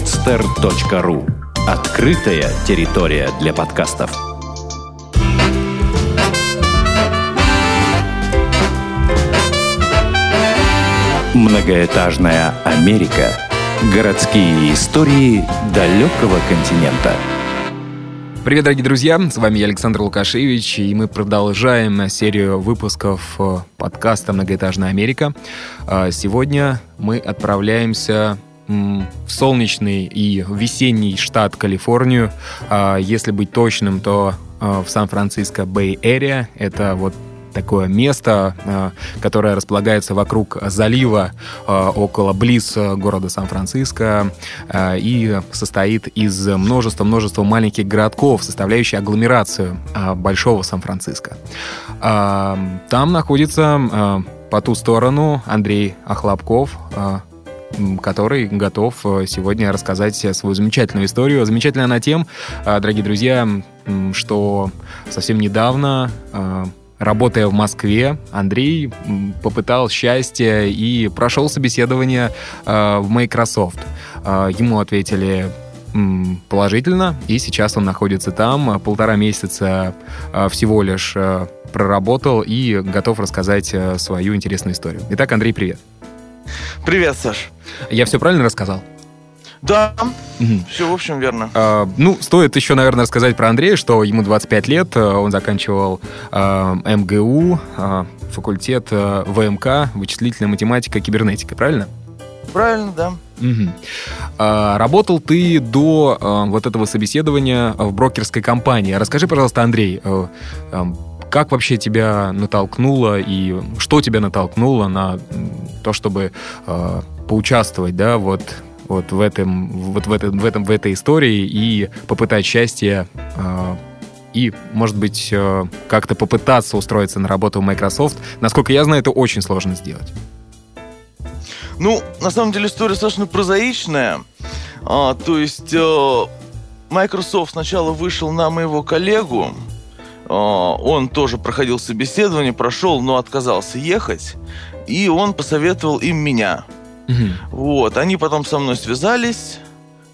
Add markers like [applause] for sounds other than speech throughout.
podster.ru Открытая территория для подкастов. Многоэтажная Америка. Городские истории далекого континента. Привет, дорогие друзья! С вами я, Александр Лукашевич, и мы продолжаем серию выпусков э, подкаста «Многоэтажная Америка». А, сегодня мы отправляемся в солнечный и весенний штат Калифорнию. А, если быть точным, то э, в Сан-Франциско Бэй-Эрия. Это вот такое место, э, которое располагается вокруг залива около близ города Сан-Франциско и состоит из множества-множества маленьких городков, составляющих агломерацию большого Сан-Франциско. Там находится по ту сторону Андрей Охлопков, который готов сегодня рассказать свою замечательную историю. Замечательная она тем, дорогие друзья, что совсем недавно Работая в Москве, Андрей попытал счастье и прошел собеседование э, в Microsoft. Э, ему ответили положительно, и сейчас он находится там. Полтора месяца э, всего лишь проработал и готов рассказать свою интересную историю. Итак, Андрей, привет. Привет, Саш. Я все правильно рассказал? Да, угу. все, в общем, верно. А, ну, стоит еще, наверное, рассказать про Андрея, что ему 25 лет, э, он заканчивал а, МГУ, а, факультет а, ВМК, вычислительная математика, кибернетика, правильно? Правильно, да. Угу. А, работал ты до а, вот этого собеседования в брокерской компании. Расскажи, пожалуйста, Андрей, а, а, как вообще тебя натолкнуло и что тебя натолкнуло на то, чтобы э, поучаствовать, да, вот вот в этом, вот в этом, в этом, в этой истории и попытать счастье э, и, может быть, э, как-то попытаться устроиться на работу в Microsoft. Насколько я знаю, это очень сложно сделать. Ну, на самом деле история достаточно прозаичная. А, то есть э, Microsoft сначала вышел на моего коллегу, э, он тоже проходил собеседование, прошел, но отказался ехать, и он посоветовал им меня. Угу. Вот, они потом со мной связались,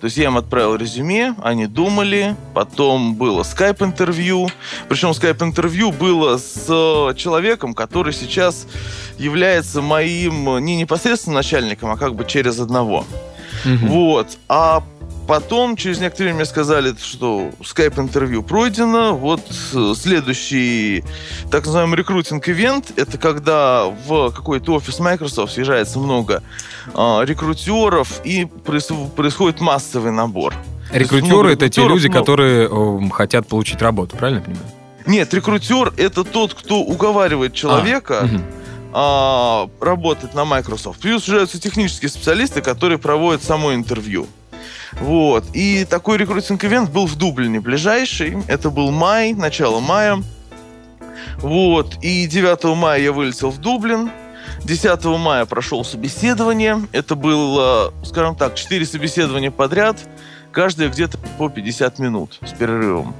то есть я им отправил резюме, они думали, потом было скайп-интервью, причем скайп-интервью было с человеком, который сейчас является моим не непосредственно начальником, а как бы через одного. Угу. Вот. А Потом, через некоторое время сказали, что скайп-интервью пройдено. Вот э, следующий так называемый рекрутинг-ивент, это когда в какой-то офис Microsoft съезжается много э, рекрутеров и происходит массовый набор. Рекрутеры это те люди, но... которые э, хотят получить работу, правильно я понимаю? Нет, рекрутер это тот, кто уговаривает человека. А, угу работать на Microsoft. Плюс съезжаются технические специалисты, которые проводят само интервью. Вот. И такой рекрутинг-ивент был в Дублине ближайший. Это был май, начало мая. Вот. И 9 мая я вылетел в Дублин. 10 мая прошел собеседование. Это было, скажем так, 4 собеседования подряд. Каждое где-то по 50 минут с перерывом.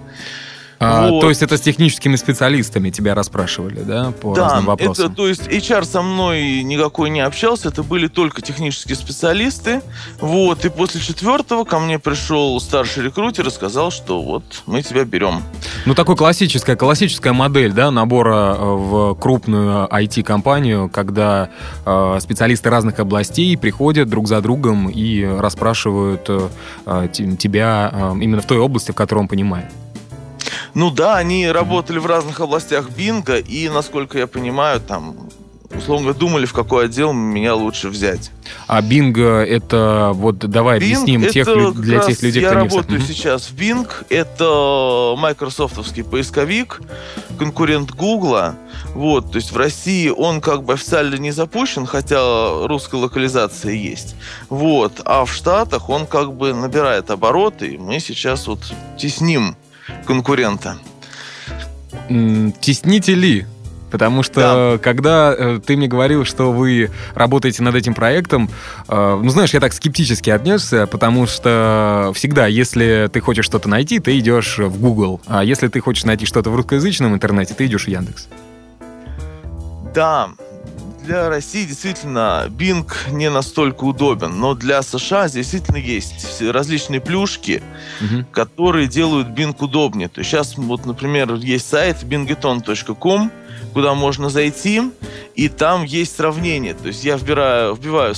А, вот. То есть это с техническими специалистами тебя расспрашивали, да, по да, разным вопросам? Это, то есть HR со мной никакой не общался, это были только технические специалисты. Вот, и после четвертого ко мне пришел старший рекрутер и сказал, что вот мы тебя берем. Ну, такой классическая, классическая модель, да, набора э, в крупную IT-компанию, когда э, специалисты разных областей приходят друг за другом и расспрашивают э, тебя э, именно в той области, в которой он понимает. Ну да, они работали в разных областях Бинга, и, насколько я понимаю, там условно думали, в какой отдел меня лучше взять. А Bing это вот давай Bing объясним тех, для тех людей, я кто не Я работаю в... сейчас в Bing. Это майкрософтовский поисковик, конкурент Гугла. Вот, то есть в России он как бы официально не запущен, хотя русская локализация есть. Вот, а в Штатах он как бы набирает обороты, и мы сейчас вот тесним конкурента. Тесните ли? Потому что да. когда э, ты мне говорил, что вы работаете над этим проектом, э, ну знаешь, я так скептически отнесся, потому что всегда, если ты хочешь что-то найти, ты идешь в Google, а если ты хочешь найти что-то в русскоязычном интернете, ты идешь в Яндекс. Да, для России действительно Bing не настолько удобен, но для США действительно есть различные плюшки, угу. которые делают Bing удобнее. То есть сейчас, вот, например, есть сайт bingeton.com, куда можно зайти, и там есть сравнение. То есть я вбираю, вбиваю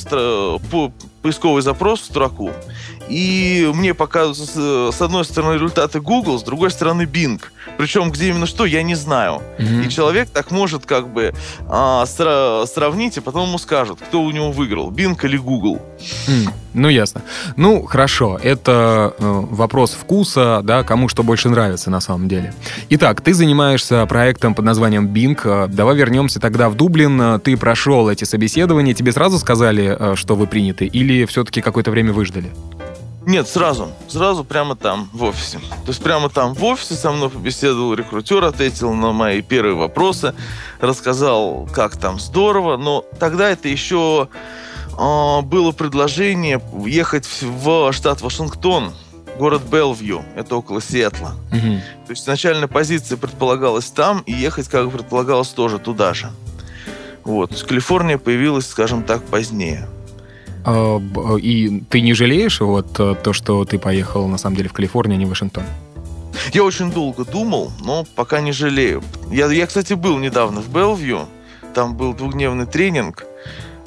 по поисковый запрос в строку, и мне показываются с одной стороны результаты Google, с другой стороны Bing. Причем где именно что, я не знаю. Mm-hmm. И человек так может как бы а, сра- сравнить, и потом ему скажут, кто у него выиграл, Bing или Google. Mm. Ну, ясно. Ну, хорошо, это э, вопрос вкуса, да, кому что больше нравится на самом деле. Итак, ты занимаешься проектом под названием Bing. Э, давай вернемся тогда в Дублин. Ты прошел эти собеседования, тебе сразу сказали, э, что вы приняты, или все-таки какое-то время выждали? Нет, сразу. Сразу прямо там, в офисе. То есть прямо там в офисе со мной побеседовал рекрутер, ответил на мои первые вопросы, рассказал, как там здорово. Но тогда это еще э, было предложение ехать в штат Вашингтон, город Белвью, это около Сиэтла. Угу. То есть начальная позиция предполагалась там, и ехать, как предполагалось, тоже туда же. Вот. Калифорния появилась, скажем так, позднее. А, и ты не жалеешь вот э, то, что ты поехал на самом деле в Калифорнию, а не в Вашингтон? Я очень долго думал, но пока не жалею. Я, я, кстати, был недавно в Белвью. Там был двухдневный тренинг.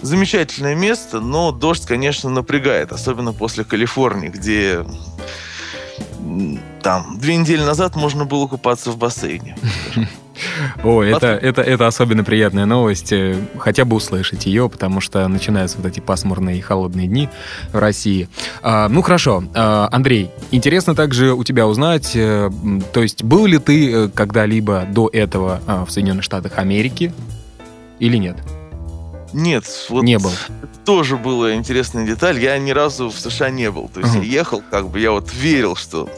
Замечательное место, но дождь, конечно, напрягает, особенно после Калифорнии, где там две недели назад можно было купаться в бассейне. [laughs] О, это, это, это особенно приятная новость. Э, хотя бы услышать ее, потому что начинаются вот эти пасмурные и холодные дни в России. А, ну, хорошо. А, Андрей, интересно также у тебя узнать, а, то есть был ли ты э, когда-либо до этого а, в Соединенных Штатах Америки или нет? Нет, вот не был. Тоже была интересная деталь. Я ни разу в США не был. То есть uh-huh. я ехал, как бы я вот верил, что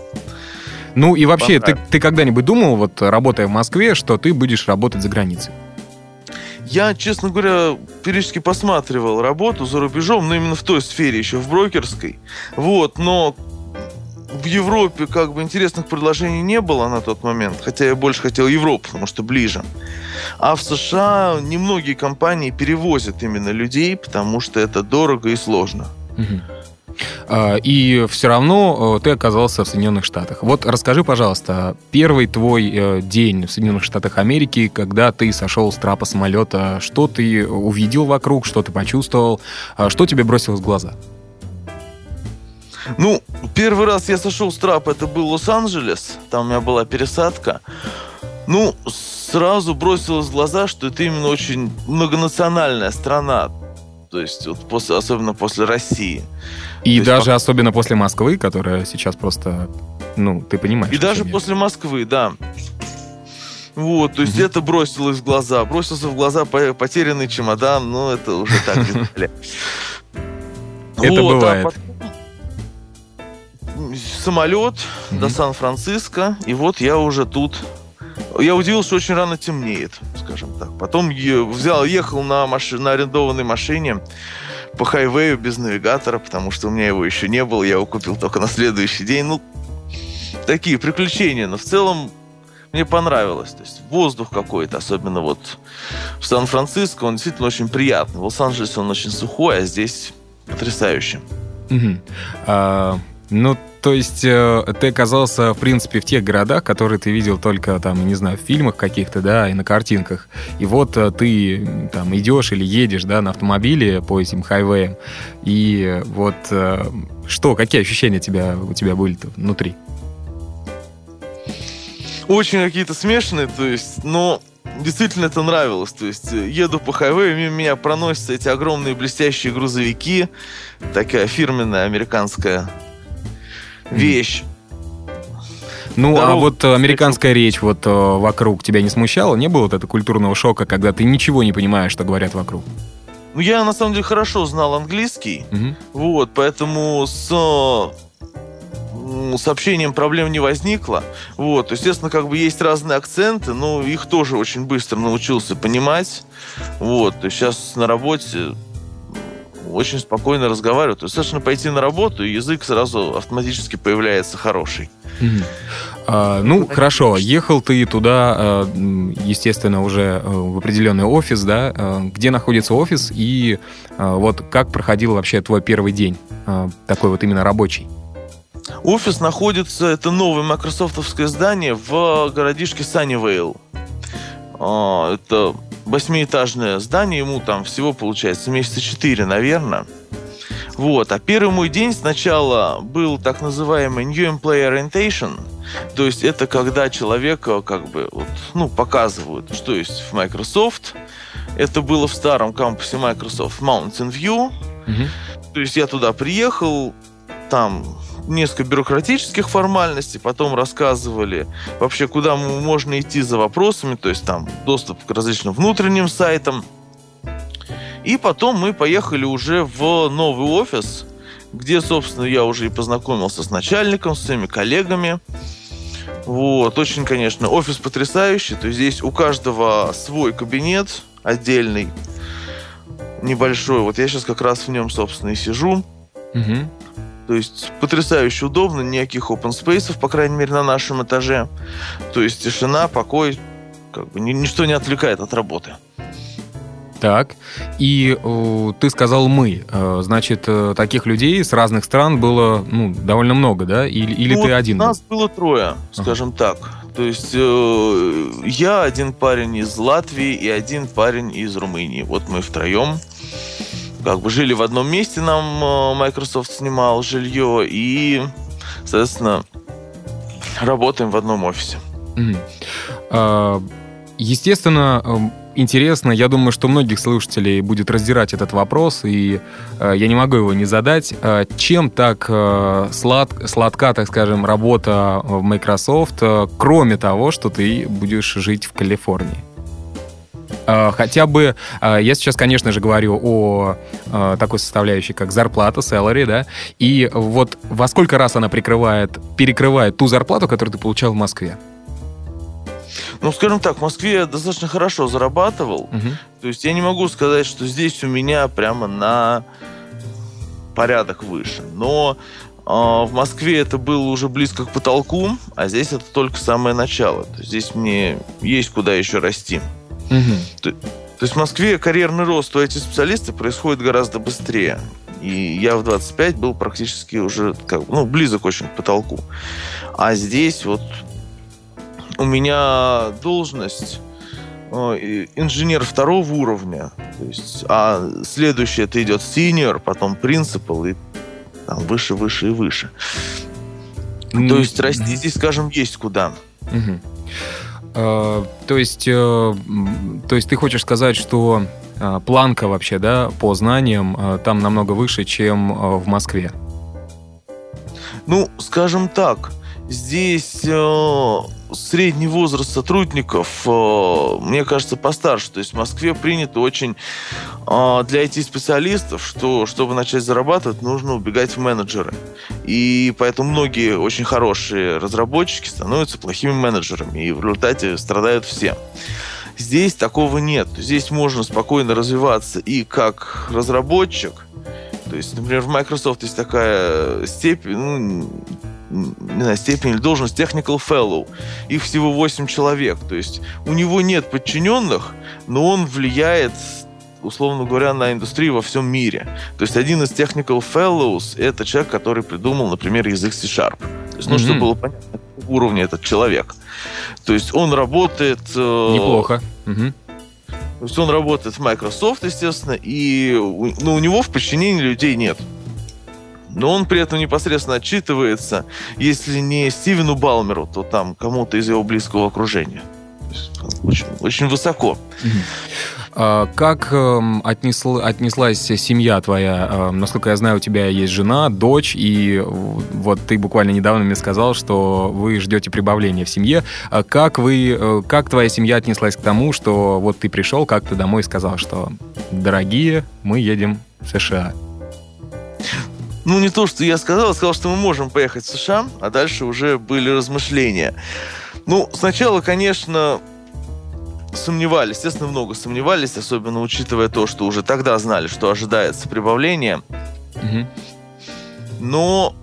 ну и вообще, ты, ты когда-нибудь думал, вот работая в Москве, что ты будешь работать за границей? Я, честно говоря, периодически посматривал работу за рубежом, но именно в той сфере, еще в брокерской. Вот, но в Европе как бы интересных предложений не было на тот момент, хотя я больше хотел Европу, потому что ближе. А в США немногие компании перевозят именно людей, потому что это дорого и сложно. Угу. А, и все равно э, ты оказался в Соединенных Штатах. Вот расскажи, пожалуйста, первый твой э, день в Соединенных Штатах Америки, когда ты сошел с трапа самолета, что ты увидел вокруг, что ты почувствовал, а, что тебе бросилось в глаза? Ну, первый раз я сошел с трапа, это был Лос-Анджелес, там у меня была пересадка. Ну, сразу бросилось в глаза, что это именно очень многонациональная страна. То есть, вот после, особенно после России. И То даже есть, особенно после Москвы, которая сейчас просто, ну, ты понимаешь. И даже после Москвы, да. Вот, то есть mm-hmm. это бросилось в глаза. Бросился в глаза потерянный чемодан, ну, это уже так [laughs] Это а бывает. Самолет до Сан-Франциско, и вот я уже тут. Я удивился, что очень рано темнеет, скажем так. Потом взял, ехал на, маши, на арендованной машине по хайвею без навигатора, потому что у меня его еще не было, я его купил только на следующий день. Ну, такие приключения, но в целом мне понравилось. То есть воздух какой-то, особенно вот в Сан-Франциско, он действительно очень приятный. В Лос-Анджелесе он очень сухой, а здесь потрясающе. Угу. А, ну, то есть э, ты оказался, в принципе, в тех городах, которые ты видел только, там, не знаю, в фильмах каких-то, да, и на картинках. И вот э, ты там идешь или едешь, да, на автомобиле по этим хайвеям. И вот э, что, какие ощущения тебя, у тебя были внутри? Очень какие-то смешанные, то есть, но действительно это нравилось. То есть еду по хайвею, мимо меня проносятся эти огромные блестящие грузовики, такая фирменная американская вещь. Ну, Дорогу, а вот американская речь вот э, вокруг тебя не смущала? Не было вот этого культурного шока, когда ты ничего не понимаешь, что говорят вокруг? Ну, я на самом деле хорошо знал английский, угу. вот, поэтому с сообщением проблем не возникло. Вот, естественно, как бы есть разные акценты, но их тоже очень быстро научился понимать. Вот, сейчас на работе очень спокойно разговаривают. Достаточно пойти на работу, и язык сразу автоматически появляется хороший. А, ну, хорошо, ехал ты туда, а, естественно, уже э, в определенный офис, да? А, где находится офис и вот как проходил вообще твой первый день, такой вот именно рабочий? Офис находится, это новое майкрософтовское здание в городишке Саннивейл. Это восьмиэтажное здание, ему там всего получается месяца четыре, наверное. Вот. А первый мой день сначала был так называемый New Employee Orientation. То есть это когда человека как бы вот, ну, показывают, что есть в Microsoft. Это было в старом кампусе Microsoft Mountain View. Угу. То есть я туда приехал, там несколько бюрократических формальностей, потом рассказывали вообще, куда можно идти за вопросами, то есть там доступ к различным внутренним сайтам. И потом мы поехали уже в новый офис, где, собственно, я уже и познакомился с начальником, с своими коллегами. Вот, очень, конечно, офис потрясающий. То есть здесь у каждого свой кабинет отдельный, небольшой. Вот я сейчас как раз в нем, собственно, и сижу. Угу. То есть потрясающе удобно, никаких open space, по крайней мере, на нашем этаже. То есть тишина, покой, как бы ничто не отвлекает от работы. Так, и э, ты сказал мы, э, значит, э, таких людей с разных стран было ну, довольно много, да? Или, или ну, ты вот один? Нас был? было трое, скажем ага. так. То есть э, я один парень из Латвии и один парень из Румынии. Вот мы втроем как бы жили в одном месте, нам э, Microsoft снимал жилье и, соответственно, работаем в одном офисе. Mm-hmm. Естественно, эм, интересно. Я думаю, что многих слушателей будет раздирать этот вопрос, и э, я не могу его не задать. Э, чем так э, слад, сладка, так скажем, работа в Microsoft, э, кроме того, что ты будешь жить в Калифорнии? Э, хотя бы, э, я сейчас, конечно же, говорю о э, такой составляющей, как зарплата, salary, да, и вот во сколько раз она прикрывает, перекрывает ту зарплату, которую ты получал в Москве? Ну, скажем так, в Москве я достаточно хорошо зарабатывал. Угу. То есть я не могу сказать, что здесь у меня прямо на порядок выше. Но э, в Москве это было уже близко к потолку, а здесь это только самое начало. То есть здесь мне есть куда еще расти. Угу. То, то есть в Москве карьерный рост у этих специалистов происходит гораздо быстрее. И я в 25 был практически уже как, ну, близок очень к потолку. А здесь вот у меня должность э, инженер второго уровня, то есть, а следующее это идет senior, потом принципал и там выше, выше и выше. Mm-hmm. То есть расти здесь, скажем, есть куда. Mm-hmm. Uh, то есть, uh, то есть ты хочешь сказать, что uh, планка вообще, да, по знаниям там намного выше, чем в Москве? Ну, скажем так, здесь э, средний возраст сотрудников, э, мне кажется, постарше. То есть в Москве принято очень э, для IT-специалистов, что чтобы начать зарабатывать, нужно убегать в менеджеры. И поэтому многие очень хорошие разработчики становятся плохими менеджерами, и в результате страдают все. Здесь такого нет. Здесь можно спокойно развиваться и как разработчик, то есть, например, в Microsoft есть такая степень, ну, не знаю, степень или должность technical fellow. Их всего 8 человек. То есть у него нет подчиненных, но он влияет условно говоря, на индустрию во всем мире. То есть один из technical fellows — это человек, который придумал, например, язык C-Sharp. То есть, ну, mm-hmm. чтобы было понятно, какого уровня этот человек. То есть он работает... Э, Неплохо. Mm-hmm. То есть он работает в Microsoft, естественно, и ну, у него в подчинении людей нет но он при этом непосредственно отчитывается, если не Стивену Балмеру, то там кому-то из его близкого окружения. Очень, очень высоко. А как э, отнесла, отнеслась семья твоя? Э, насколько я знаю, у тебя есть жена, дочь, и вот ты буквально недавно мне сказал, что вы ждете прибавления в семье. А как вы, э, как твоя семья отнеслась к тому, что вот ты пришел как-то домой и сказал, что дорогие, мы едем в США? Ну, не то, что я сказал, я сказал, что мы можем поехать в США, а дальше уже были размышления. Ну, сначала, конечно, сомневались, естественно, много сомневались, особенно учитывая то, что уже тогда знали, что ожидается прибавление. Угу. Но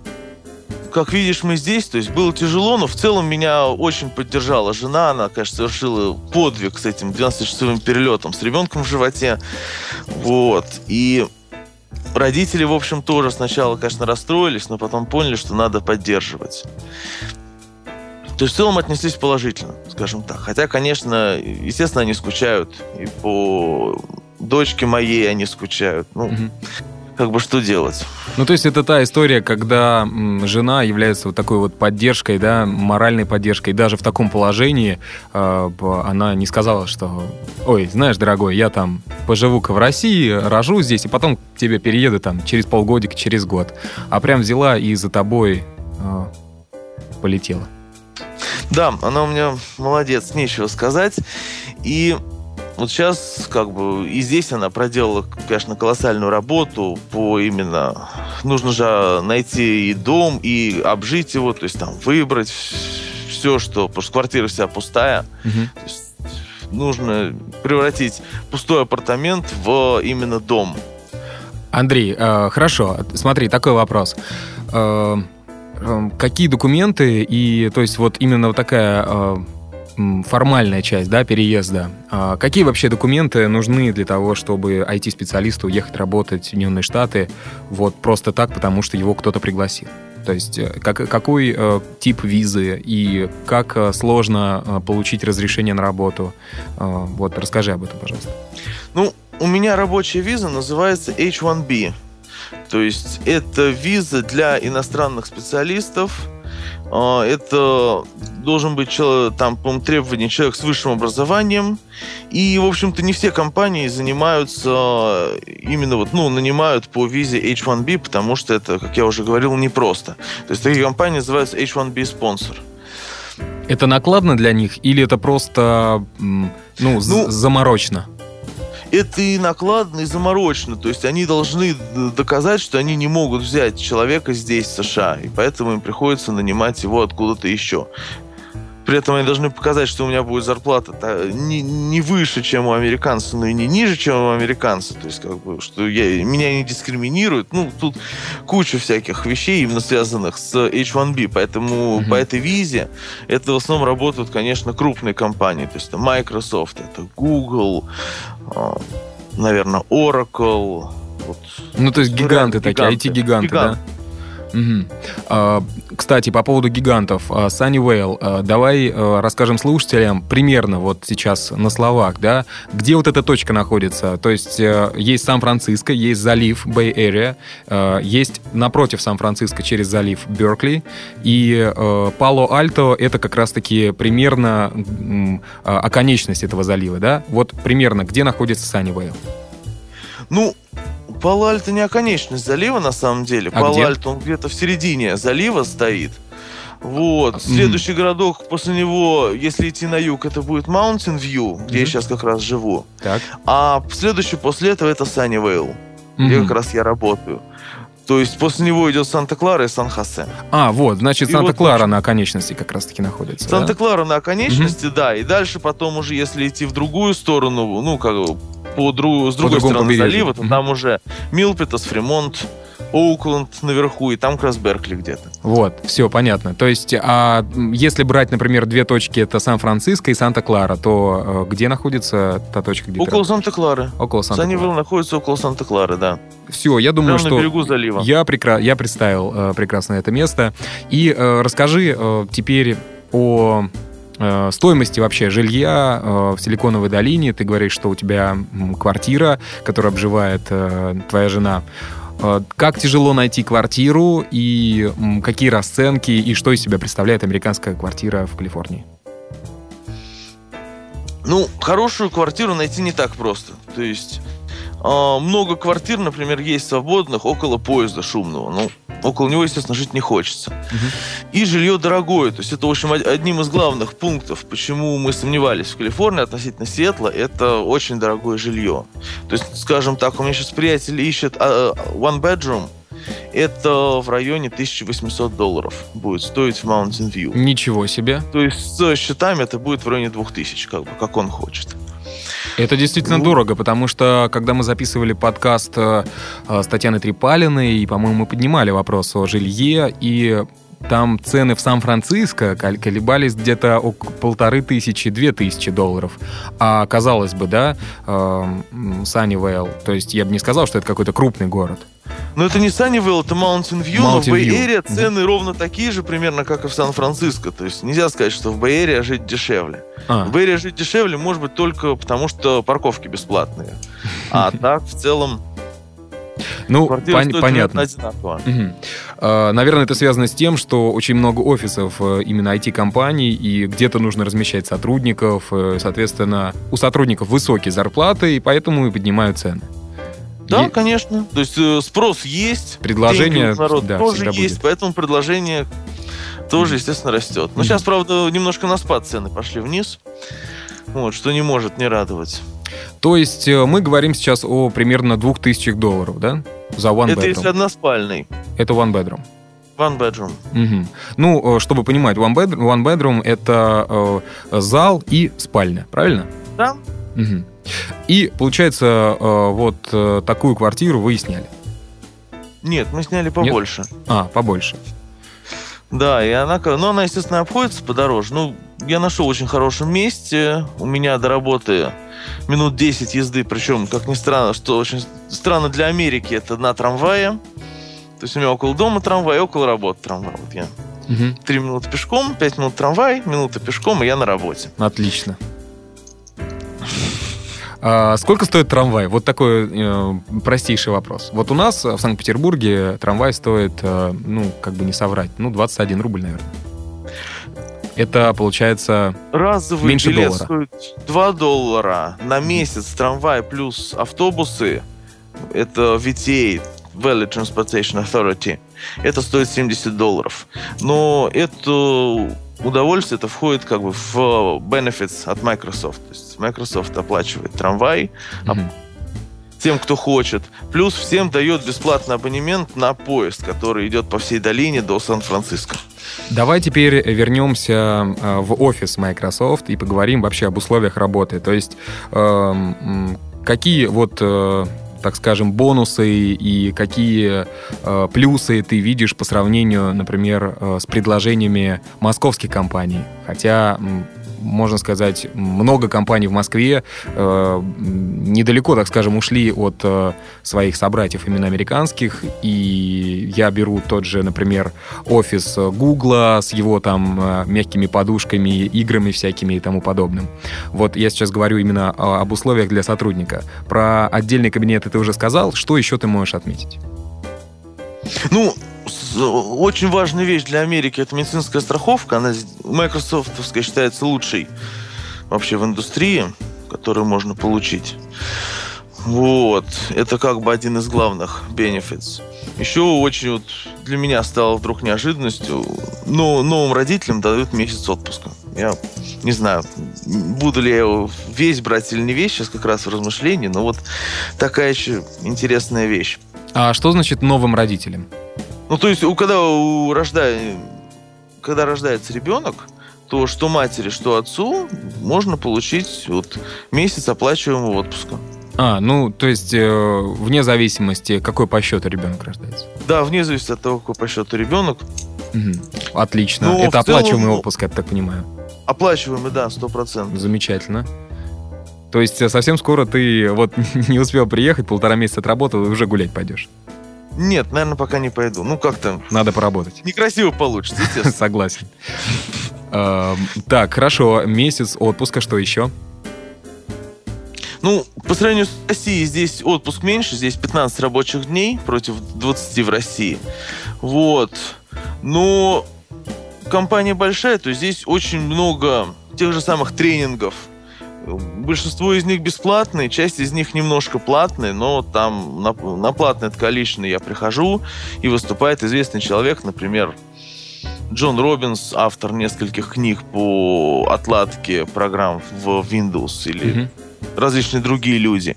как видишь, мы здесь, то есть было тяжело, но в целом меня очень поддержала жена, она, конечно, совершила подвиг с этим 12-часовым перелетом с ребенком в животе, вот, и родители, в общем, тоже сначала, конечно, расстроились, но потом поняли, что надо поддерживать. То есть в целом отнеслись положительно, скажем так. Хотя, конечно, естественно, они скучают. И по дочке моей они скучают. Ну, угу как бы что делать. Ну, то есть это та история, когда жена является вот такой вот поддержкой, да, моральной поддержкой. Даже в таком положении э, она не сказала, что, ой, знаешь, дорогой, я там поживу-ка в России, рожу здесь, и потом к тебе перееду там через полгодика, через год. А прям взяла и за тобой э, полетела. Да, она у меня молодец, нечего сказать. И вот сейчас, как бы, и здесь она проделала, конечно, колоссальную работу по именно... Нужно же найти и дом, и обжить его, то есть там выбрать все, что... Потому что квартира вся пустая. Угу. нужно превратить пустой апартамент в именно дом. Андрей, э, хорошо, смотри, такой вопрос. Э, э, какие документы и, то есть, вот именно вот такая... Формальная часть да, переезда. А какие вообще документы нужны для того, чтобы IT-специалисту уехать работать в Соединенные Штаты вот просто так, потому что его кто-то пригласил? То есть э, как, какой э, тип визы и как э, сложно э, получить разрешение на работу? Э, вот расскажи об этом, пожалуйста. Ну, у меня рабочая виза называется H1B. То есть это виза для иностранных специалистов, это должен быть человек, там, по требования человек с высшим образованием. И, в общем-то, не все компании занимаются именно вот, ну, нанимают по визе H1B, потому что это, как я уже говорил, непросто. То есть такие компании называются H1B спонсор. Это накладно для них или это просто, ну, ну заморочно? Это и накладно, и заморочено. То есть они должны доказать, что они не могут взять человека здесь, в США, и поэтому им приходится нанимать его откуда-то еще. При этом они должны показать, что у меня будет зарплата не, не выше, чем у американца, но и не ниже, чем у американца. То есть, как бы, что я, меня не дискриминируют. Ну, тут куча всяких вещей, именно связанных с H1B. Поэтому mm-hmm. по этой визе это в основном работают, конечно, крупные компании. То есть, это Microsoft, это Google, а, наверное, Oracle. Вот. Ну, то есть гиганты, гиганты такие, IT-гиганты, да? Угу. Кстати, по поводу гигантов, а, Sunnyvale, а, давай а, расскажем слушателям примерно вот сейчас на словах, да, где вот эта точка находится. То есть а, есть Сан-Франциско, есть залив Bay Area, а, есть напротив Сан-Франциско через залив Беркли, и Пало-Альто это как раз-таки примерно оконечность этого залива, да? Вот примерно где находится Sunnyvale? Ну, Пало-Альто не оконечность залива, на самом деле. А Пало-Альто, он где-то в середине залива стоит. Вот. Следующий mm-hmm. городок после него, если идти на юг, это будет Mountain View, где mm-hmm. я сейчас как раз живу. Так. А следующий после этого это Саннивейл, mm-hmm. где как раз я работаю. То есть после него идет Санта-Клара и Сан-Хосе. А, вот, значит, Санта-Клара вот, на оконечности как раз-таки находится. Санта-Клара да? на оконечности, угу. да. И дальше потом уже, если идти в другую сторону, ну, как по друг, с другой по стороны залива, то там уже Милпетас, Фримонт, Оукленд наверху, и там как раз Беркли где-то. Вот, все понятно. То есть, а если брать, например, две точки, это Сан-Франциско и Санта-Клара, то э, где находится та точка, где Около Санта-Клары. Около Санта-Клары. Саннивилл находится около Санта-Клары, да. Все, я думаю, Прямо что... на берегу залива. Я, прекра... я представил э, прекрасно это место. И э, расскажи э, теперь о стоимости вообще жилья э, в Силиконовой долине. Ты говоришь, что у тебя квартира, которую обживает э, твоя жена. Э, как тяжело найти квартиру и какие расценки и что из себя представляет американская квартира в Калифорнии? Ну, хорошую квартиру найти не так просто. То есть э, много квартир, например, есть свободных около поезда шумного. Ну, около него, естественно, жить не хочется. Угу. И жилье дорогое. То есть это, в общем, одним из главных пунктов, почему мы сомневались в Калифорнии относительно Сиэтла, это очень дорогое жилье. То есть, скажем так, у меня сейчас приятель ищет uh, one bedroom, это в районе 1800 долларов будет стоить в Mountain View. Ничего себе. То есть с счетами это будет в районе 2000, как бы, как он хочет. Это действительно ну, дорого, потому что, когда мы записывали подкаст э, с Татьяной Трипалиной, и, по-моему, мы поднимали вопрос о жилье, и там цены в Сан-Франциско колебались где-то около полторы тысячи, две тысячи долларов. А казалось бы, да, Саннивейл, то есть я бы не сказал, что это какой-то крупный город. Но это не Саннивейл, это Mountain View, Mountain но в Бэй-Эре цены mm-hmm. ровно такие же примерно, как и в Сан-Франциско. То есть нельзя сказать, что в Бэй-Эре жить дешевле. А. В Бэй-Эре жить дешевле может быть только потому, что парковки бесплатные. А так, в целом, ну, пон- понятно. Угу. А, наверное, это связано с тем, что очень много офисов э, именно IT-компаний, и где-то нужно размещать сотрудников. Э, соответственно, у сотрудников высокие зарплаты, и поэтому и поднимают цены. Да, и... конечно. То есть э, спрос есть. Предложение народ да, тоже есть, будет. поэтому предложение тоже, естественно, растет. Но сейчас, правда, немножко на спад цены пошли вниз. Вот, что не может не радовать. То есть э, мы говорим сейчас о примерно 2000 долларов, да? За one Это bedroom. если односпальный. Это one bedroom. One bedroom. Угу. Ну, э, чтобы понимать, one bedroom, one bedroom это э, зал и спальня, правильно? Да. Угу. И, получается, э, вот э, такую квартиру вы сняли? Нет, мы сняли побольше. Нет? А, побольше. Да, и она, ну, она, естественно, обходится подороже. Ну, я нашел очень хорошем месте. У меня до работы минут 10 езды, причем, как ни странно, что очень странно для Америки, это на трамвае. То есть у меня около дома трамвай, около работы трамвай. Вот я Три угу. минуты пешком, пять минут трамвай, минута пешком, и я на работе. Отлично. А сколько стоит трамвай? Вот такой э, простейший вопрос. Вот у нас в Санкт-Петербурге трамвай стоит, э, ну, как бы не соврать, ну, 21 рубль, наверное. Это получается Разовый меньше билет доллара. стоит 2 доллара на месяц трамвай плюс автобусы. Это VTA, Valley Transportation Authority. Это стоит 70 долларов. Но это удовольствие это входит как бы в benefits от Microsoft. То есть Microsoft оплачивает трамвай, mm-hmm. тем, кто хочет. Плюс всем дает бесплатный абонемент на поезд, который идет по всей долине до Сан-Франциско. Давай теперь вернемся э, в офис Microsoft и поговорим вообще об условиях работы. То есть эм, какие вот э, так скажем, бонусы и какие э, плюсы ты видишь по сравнению, например, э, с предложениями московских компаний? Хотя можно сказать, много компаний в Москве э, недалеко, так скажем, ушли от э, своих собратьев именно американских. И я беру тот же, например, офис Гугла с его там э, мягкими подушками, играми всякими и тому подобным. Вот я сейчас говорю именно об условиях для сотрудника. Про отдельный кабинет ты уже сказал. Что еще ты можешь отметить? Ну, очень важная вещь для Америки это медицинская страховка. Она Microsoft считается лучшей вообще в индустрии, которую можно получить. Вот. Это как бы один из главных benefits. Еще очень вот для меня стало вдруг неожиданностью. Но новым родителям дают месяц отпуска. Я не знаю, буду ли я его весь брать или не весь, сейчас как раз в размышлении, но вот такая еще интересная вещь. А что значит новым родителям? Ну, то есть, у, когда, у рожда... когда рождается ребенок, то что матери, что отцу можно получить вот месяц оплачиваемого отпуска. А, ну, то есть, э, вне зависимости, какой по счету ребенок рождается? Да, вне зависимости от того, какой по счету ребенок. Угу. Отлично. Но ну, Это оплачиваемый целом, отпуск, я так понимаю. Оплачиваемый, да, сто процентов. Замечательно. То есть, э, совсем скоро ты вот [laughs] не успел приехать, полтора месяца отработал, и уже гулять пойдешь. Нет, наверное, пока не пойду. Ну, как-то... Надо поработать. Некрасиво получится, [laughs] естественно. Согласен. Эм, так, хорошо. Месяц отпуска, что еще? Ну, по сравнению с Россией, здесь отпуск меньше, здесь 15 рабочих дней против 20 в России. Вот. Но компания большая, то здесь очень много тех же самых тренингов, Большинство из них бесплатные, часть из них немножко платные, но там на, на платное количество я прихожу, и выступает известный человек, например, Джон Робинс, автор нескольких книг по отладке программ в Windows или mm-hmm. различные другие люди.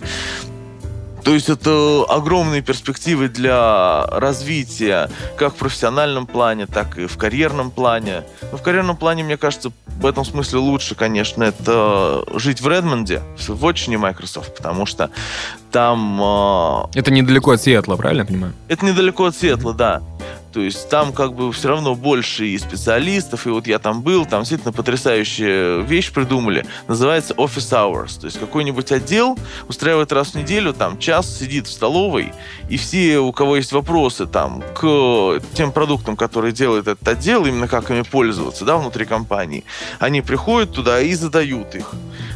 То есть это огромные перспективы для развития как в профессиональном плане, так и в карьерном плане. Но в карьерном плане, мне кажется, в этом смысле лучше, конечно, это жить в Редмонде, в отчине Microsoft, потому что там... Э, это недалеко от Сиэтла, правильно я понимаю? Это недалеко от Сиэтла, да. То есть там как бы все равно больше и специалистов, и вот я там был, там действительно потрясающая вещь придумали, называется Office Hours. То есть какой-нибудь отдел устраивает раз в неделю, там час сидит в столовой, и все, у кого есть вопросы там к тем продуктам, которые делает этот отдел, именно как ими пользоваться, да, внутри компании, они приходят туда и задают их.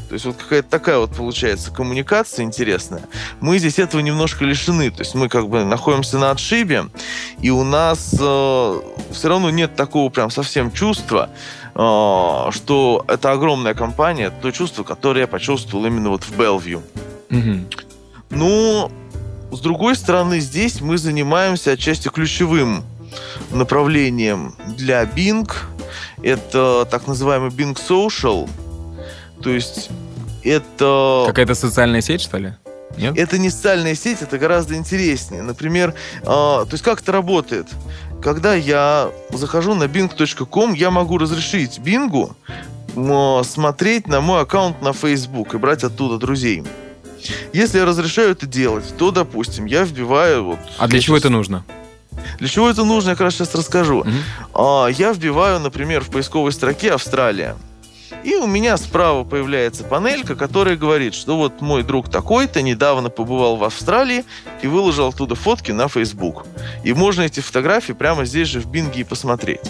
То есть вот какая-то такая вот получается коммуникация интересная. Мы здесь этого немножко лишены. То есть мы как бы находимся на отшибе, и у нас э, все равно нет такого прям совсем чувства, э, что это огромная компания, то чувство, которое я почувствовал именно вот в Bellevue. Угу. Ну, с другой стороны, здесь мы занимаемся отчасти ключевым направлением для Bing. Это так называемый Bing Social – то есть это... Какая-то социальная сеть, что ли? Нет? Это не социальная сеть, это гораздо интереснее. Например, э, то есть как это работает? Когда я захожу на bing.com, я могу разрешить Бингу э, смотреть на мой аккаунт на Facebook и брать оттуда друзей. Если я разрешаю это делать, то, допустим, я вбиваю вот... А для чего сейчас... это нужно? Для чего это нужно, я как раз сейчас расскажу. Угу. Я вбиваю, например, в поисковой строке Австралия. И у меня справа появляется панелька, которая говорит, что вот мой друг такой-то недавно побывал в Австралии и выложил оттуда фотки на Facebook. И можно эти фотографии прямо здесь же в Бинге и посмотреть.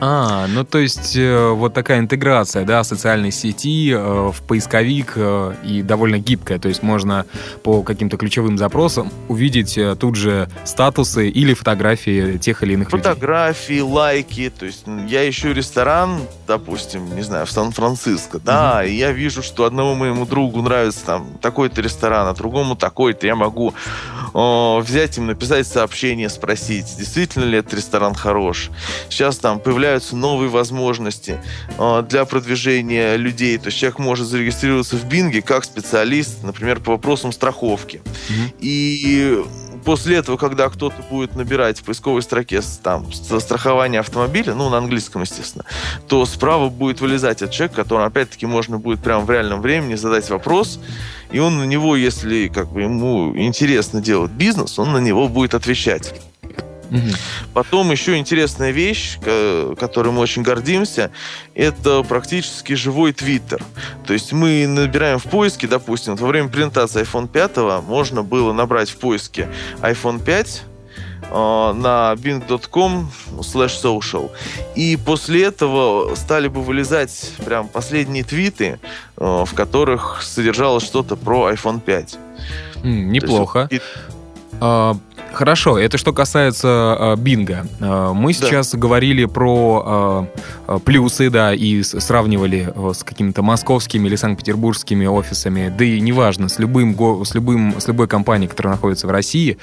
А, ну то есть э, вот такая интеграция, да, социальной сети э, в поисковик э, и довольно гибкая, то есть можно по каким-то ключевым запросам увидеть э, тут же статусы или фотографии тех или иных фотографии, людей. лайки, то есть я ищу ресторан, допустим, не знаю, в Сан-Франциско, да, угу. и я вижу, что одному моему другу нравится там такой-то ресторан, а другому такой-то, я могу э, взять им, написать сообщение, спросить, действительно ли этот ресторан хорош. Сейчас там появляются появляются новые возможности э, для продвижения людей. То есть человек может зарегистрироваться в Бинге как специалист, например, по вопросам страховки. Mm-hmm. И после этого, когда кто-то будет набирать в поисковой строке там, страхование автомобиля, ну, на английском, естественно, то справа будет вылезать этот человек, которому, опять-таки, можно будет прямо в реальном времени задать вопрос, и он на него, если как бы ему интересно делать бизнес, он на него будет отвечать. Угу. Потом еще интересная вещь, которой мы очень гордимся, это практически живой твиттер. То есть мы набираем в поиске, допустим, во время презентации iPhone 5 можно было набрать в поиске iPhone 5 э, на bing.com slash social. И после этого стали бы вылезать прям последние твиты, э, в которых содержалось что-то про iPhone 5. Mm, неплохо. Есть, Хорошо, это что касается э, бинга. Э, мы сейчас да. говорили про э, плюсы, да, и сравнивали э, с какими-то московскими или санкт-петербургскими офисами, да и неважно, с любым, с любым, с любой компанией, которая находится в России.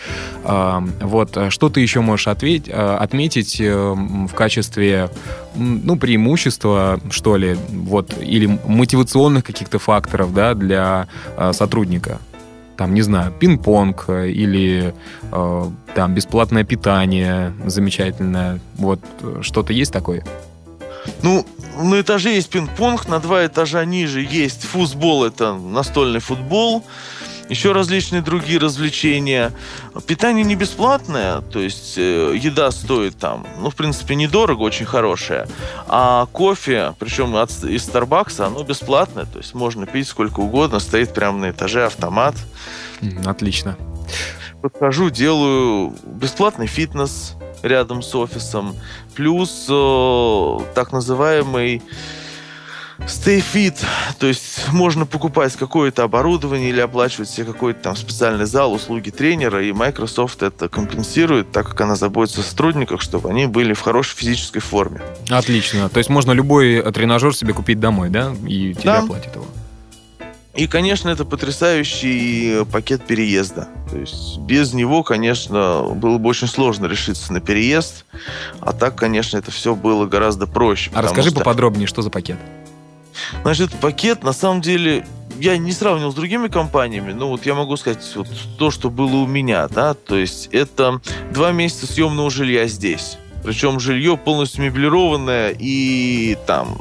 Э, вот, что ты еще можешь ответь, отметить э, в качестве, ну, преимущества, что ли, вот, или мотивационных каких-то факторов, да, для э, сотрудника? Там, не знаю, пинг-понг э, или э, там бесплатное питание замечательное. Вот э, что-то есть такое? Ну, на этаже есть пинг-понг, на два этажа ниже есть футбол, это настольный футбол еще различные другие развлечения. Питание не бесплатное, то есть э, еда стоит там, ну, в принципе, недорого, очень хорошая. А кофе, причем от, из Starbucks, оно бесплатное, то есть можно пить сколько угодно, стоит прямо на этаже автомат. Отлично. Подхожу, делаю бесплатный фитнес рядом с офисом, плюс э, так называемый Stay Fit, то есть можно покупать какое-то оборудование или оплачивать себе какой-то там специальный зал, услуги тренера, и Microsoft это компенсирует, так как она заботится о сотрудниках, чтобы они были в хорошей физической форме. Отлично. То есть можно любой тренажер себе купить домой, да, и тебе да. оплатит его? И, конечно, это потрясающий пакет переезда. То есть без него, конечно, было бы очень сложно решиться на переезд. А так, конечно, это все было гораздо проще. А расскажи что... поподробнее, что за пакет? Значит, пакет, на самом деле, я не сравнивал с другими компаниями, но вот я могу сказать вот то, что было у меня, да, то есть это два месяца съемного жилья здесь. Причем жилье полностью меблированное, и там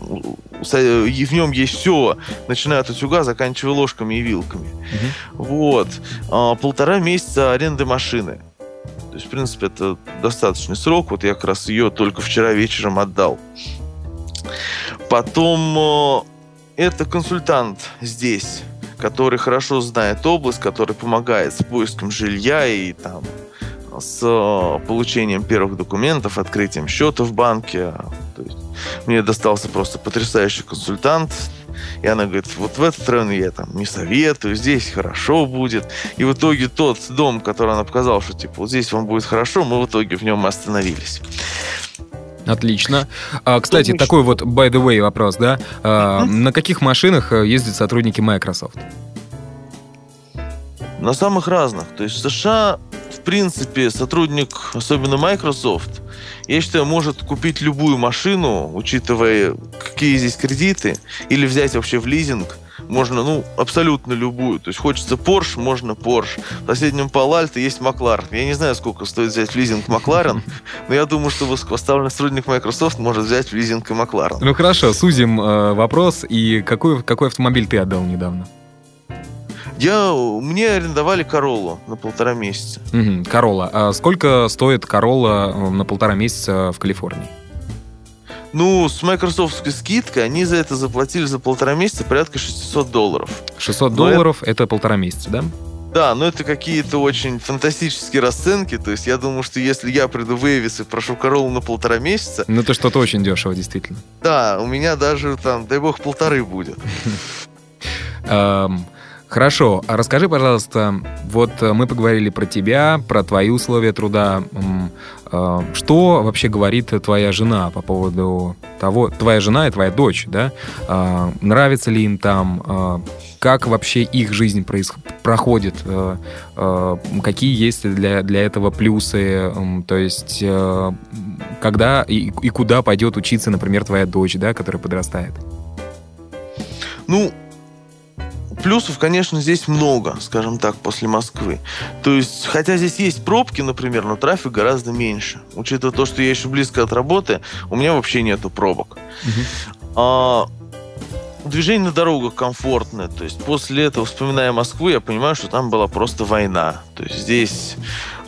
и в нем есть все, начиная от утюга, заканчивая ложками и вилками. Угу. Вот. А, полтора месяца аренды машины. То То есть, в принципе, это достаточный срок. Вот я как раз ее только вчера вечером отдал. Потом э, это консультант здесь, который хорошо знает область, который помогает с поиском жилья и там с э, получением первых документов, открытием счета в банке. То есть мне достался просто потрясающий консультант, и она говорит, вот в этот район я там не советую, здесь хорошо будет. И в итоге тот дом, который она показала, что типа вот здесь вам будет хорошо, мы в итоге в нем остановились. Отлично. А, кстати, Думаешь... такой вот by the way вопрос, да? А, mm-hmm. На каких машинах э, ездят сотрудники Microsoft? На самых разных. То есть в США, в принципе, сотрудник, особенно Microsoft, я считаю, может купить любую машину, учитывая, какие здесь кредиты, или взять вообще в лизинг. Можно, ну, абсолютно любую. То есть хочется Porsche, можно Porsche. В соседнем Палальто есть Макларен. Я не знаю, сколько стоит взять в лизинг Макларен, но я думаю, что высокопоставленный сотрудник Microsoft может взять в лизинг и Макларен. Ну хорошо, сузим э, вопрос. И какой, какой автомобиль ты отдал недавно? Я, мне арендовали Короллу на полтора месяца. Угу. А сколько стоит Королла э, на полтора месяца в Калифорнии? Ну, с майкрософтской скидкой они за это заплатили за полтора месяца порядка 600 долларов. 600 но долларов это... это полтора месяца, да? Да, но это какие-то очень фантастические расценки. То есть я думаю, что если я приду в Эвис и прошу Короллу на полтора месяца... Ну, это что-то очень дешево, действительно. Да, у меня даже там, дай бог, полторы будет. [laughs] Хорошо, а расскажи, пожалуйста, вот э, мы поговорили про тебя, про твои условия труда. Э, что вообще говорит твоя жена по поводу того, твоя жена и твоя дочь, да? Э, нравится ли им там? Как вообще их жизнь проис... проходит? Какие есть для, для этого плюсы? То есть, когда и, и куда пойдет учиться, например, твоя дочь, да, которая подрастает? Ну, Плюсов, конечно, здесь много, скажем так, после Москвы. То есть, хотя здесь есть пробки, например, но трафик гораздо меньше. Учитывая то, что я еще близко от работы, у меня вообще нету пробок. Угу. А, движение на дорогах комфортное. То есть после этого, вспоминая Москву, я понимаю, что там была просто война. То есть здесь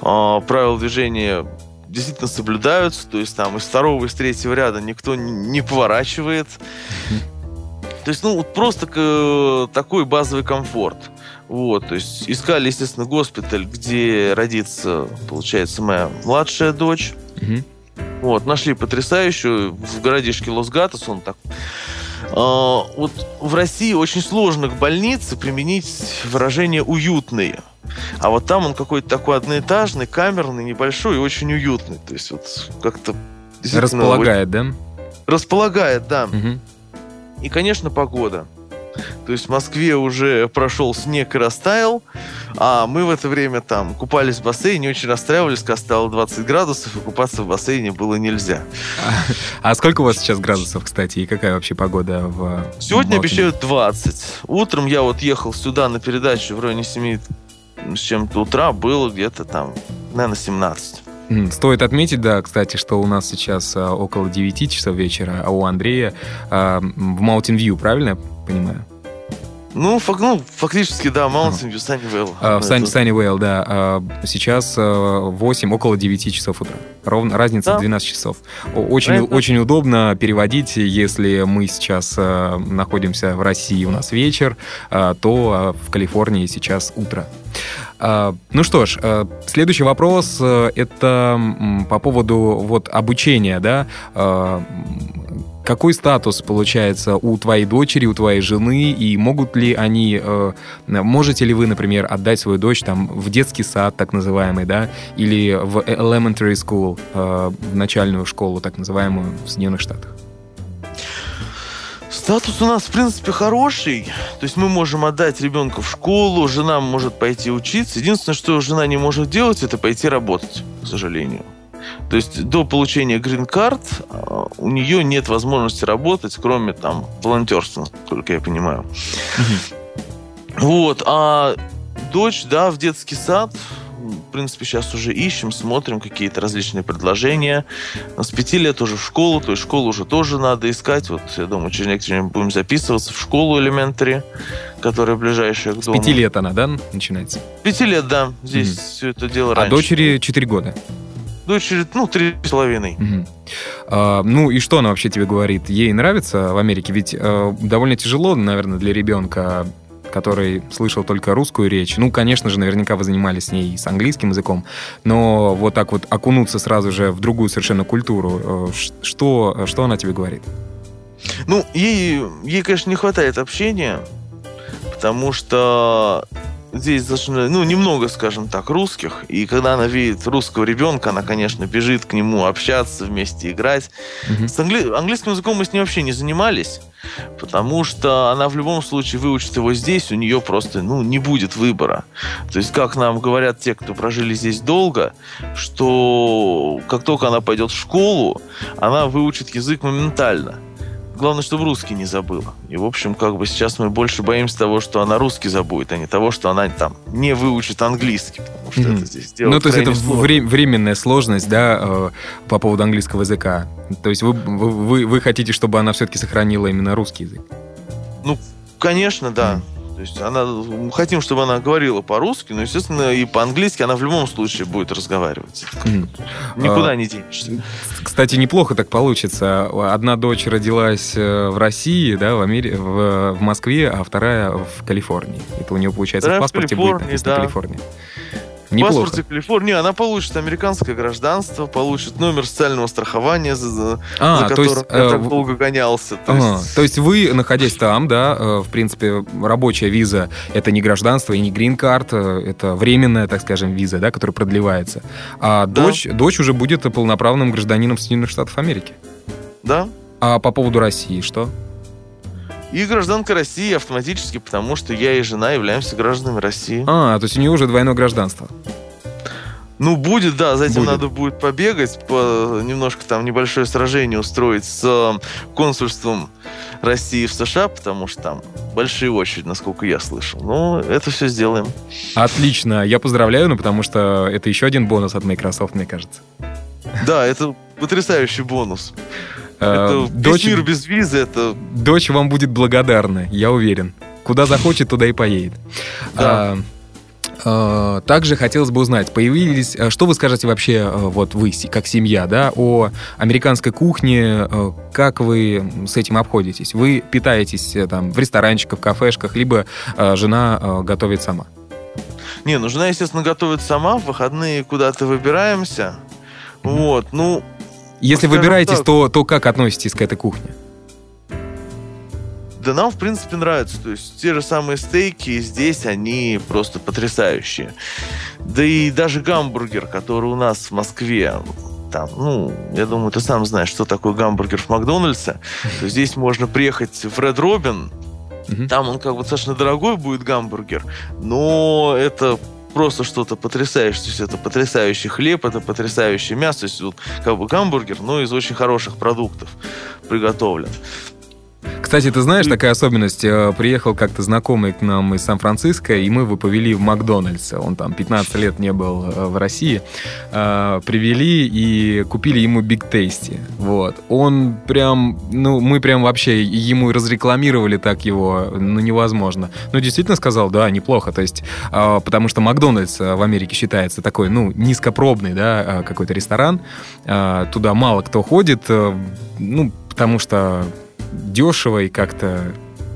а, правила движения действительно соблюдаются. То есть там из второго, из третьего ряда никто не поворачивает. То есть, ну, вот просто э, такой базовый комфорт. Вот, то есть искали, естественно, госпиталь, где родится, получается, моя младшая дочь. Угу. Вот, нашли потрясающую в городишке Лос-Гатос, он так... А, вот в России очень сложно к больнице применить выражение «уютные». А вот там он какой-то такой одноэтажный, камерный, небольшой и очень уютный. То есть вот как-то... Располагает, очень... да? Располагает, да. Угу. И, конечно, погода. То есть в Москве уже прошел снег и растаял, а мы в это время там купались в бассейне, очень расстраивались, когда стало 20 градусов, и купаться в бассейне было нельзя. А, [laughs] а сколько у вас сейчас градусов, кстати, и какая вообще погода в Сегодня в обещают 20. Утром я вот ехал сюда на передачу в районе 7 с чем-то утра, было где-то там, наверное, 17. Стоит отметить, да, кстати, что у нас сейчас а, около 9 часов вечера, а у Андрея а, в Mountain View, правильно я понимаю? Ну, фак, ну, фактически, да, Mountain View, Sunnyvale. А, в Сан, Sunnyvale, да. А, сейчас 8, около 9 часов утра. Ровно, разница да. 12 часов. Очень, Это... очень удобно переводить, если мы сейчас находимся в России, у нас вечер, то в Калифорнии сейчас утро. А, ну что ж, э, следующий вопрос э, это по поводу вот обучения, да? Какой статус получается у твоей дочери, у твоей жены, и могут ли они, э, можете ли вы, например, отдать свою дочь там в детский сад, так называемый, да, или в elementary school, в начальную школу, так называемую в Соединенных Штатах? Статус у нас, в принципе, хороший. То есть мы можем отдать ребенка в школу, жена может пойти учиться. Единственное, что жена не может делать, это пойти работать, к сожалению. То есть до получения грин-карт а, у нее нет возможности работать, кроме там волонтерства, насколько я понимаю. Вот, а дочь, да, в детский сад, в принципе, сейчас уже ищем, смотрим какие-то различные предложения. С пяти лет уже в школу, то есть школу уже тоже надо искать. Вот, я думаю, через некоторое время будем записываться в школу элементари. которая ближайшая к С дому. пяти лет она, да, начинается? Пяти лет, да. Здесь Мгм. все это дело А раньше. дочери четыре года. Дочери, ну, три с половиной. Мгм. А, ну и что она вообще тебе говорит? Ей нравится в Америке? Ведь э, довольно тяжело, наверное, для ребенка, который слышал только русскую речь. Ну, конечно же, наверняка вы занимались с ней с английским языком, но вот так вот окунуться сразу же в другую совершенно культуру, э, что, что она тебе говорит? Ну, ей, ей, конечно, не хватает общения, потому что здесь достаточно, ну, немного, скажем так, русских. И когда она видит русского ребенка, она, конечно, бежит к нему общаться, вместе играть. Мгм. С англи- английским языком мы с ней вообще не занимались, потому что она в любом случае выучит его здесь, у нее просто, ну, не будет выбора. То есть, как нам говорят те, кто прожили здесь долго, что как только она пойдет в школу, она выучит язык моментально. Главное, чтобы русский не забыла. И, в общем, как бы сейчас мы больше боимся того, что она русский забудет, а не того, что она там не выучит английский, потому что Мгм. это здесь делать ну, то есть это вре- временная сложность, да, э, по поводу английского языка. То есть вы, вы, вы- вы хотите, чтобы она все-таки сохранила именно русский язык? Конечно, да. То есть она, мы хотим, чтобы она говорила по-русски, но, естественно, и по-английски она в любом случае будет разговаривать. Мгм. Никуда А, не денешься. Кстати, неплохо так получится. Одна дочь родилась э, в России, да, в, Амери... в, в Москве, а вторая в Калифорнии. Это у нее, получается, Вторая в паспорте будет Калифорнии, написано да. Калифорния. В Неплохо. паспорте Калифорнии она получит американское гражданство, получит номер социального страхования, за, А, за то есть, которым я э, так в- долго гонялся. То ага, есть- то есть вы, находясь там, да, э, в принципе, рабочая виза — это не гражданство и не грин-карт, э, это временная, так скажем, виза, да, которая продлевается. А Да. дочь, дочь уже будет полноправным гражданином Соединенных Штатов Америки. Да. А по поводу России что? И гражданка России автоматически, потому что я и жена являемся гражданами России. А, то есть у нее уже двойное гражданство. Ну, будет, да, за этим Будет. надо будет побегать, по, немножко там небольшое сражение устроить с э, консульством России в США, потому что там большие очереди, насколько я слышал. Но это все сделаем. Отлично, я поздравляю, ну потому что это еще один бонус от Microsoft, мне кажется. Да, это потрясающий бонус. Э, Это Дочь, весь мир без визы, это дочь вам будет благодарна, я уверен. Куда захочет, туда и поедет. Да. А, а, Также хотелось бы узнать, появились, а, что вы скажете вообще, э, вот вы, как семья, да, о американской кухне, э, как вы с этим обходитесь? Вы питаетесь э, там в ресторанчиках, кафешках, либо э, жена э, готовит сама? Не, ну жена, естественно, готовит сама, в выходные куда-то выбираемся. Вот, ну, Если выбираетесь, так. то, то как относитесь к этой кухне? да нам, в принципе, нравится. То есть те же самые стейки здесь, они просто потрясающие. Да и даже гамбургер, который у нас в Москве, там, ну, я думаю, ты сам знаешь, что такое гамбургер в Макдональдсе. То здесь можно приехать в Robin, Мгм. там он как бы достаточно дорогой будет гамбургер, но это просто что-то потрясающее. То есть это потрясающий хлеб, это потрясающее мясо. То есть вот как бы гамбургер, но из очень хороших продуктов приготовлен. Кстати, ты знаешь, такая особенность. э, Приехал как-то знакомый к нам из Сан-Франциско, и мы его повели в Макдональдс. Он там 15 лет не был э, в России. Э, Привели и купили ему Биг Тейсти. Вот. Он прям, ну, мы прям вообще ему разрекламировали так его, ну, невозможно. Ну, действительно сказал, да, неплохо. То есть, э, потому что Макдональдс э, в Америке считается такой, ну, низкопробный, да, какой-то ресторан. Э, Туда мало кто ходит, ну, потому что дешево и как-то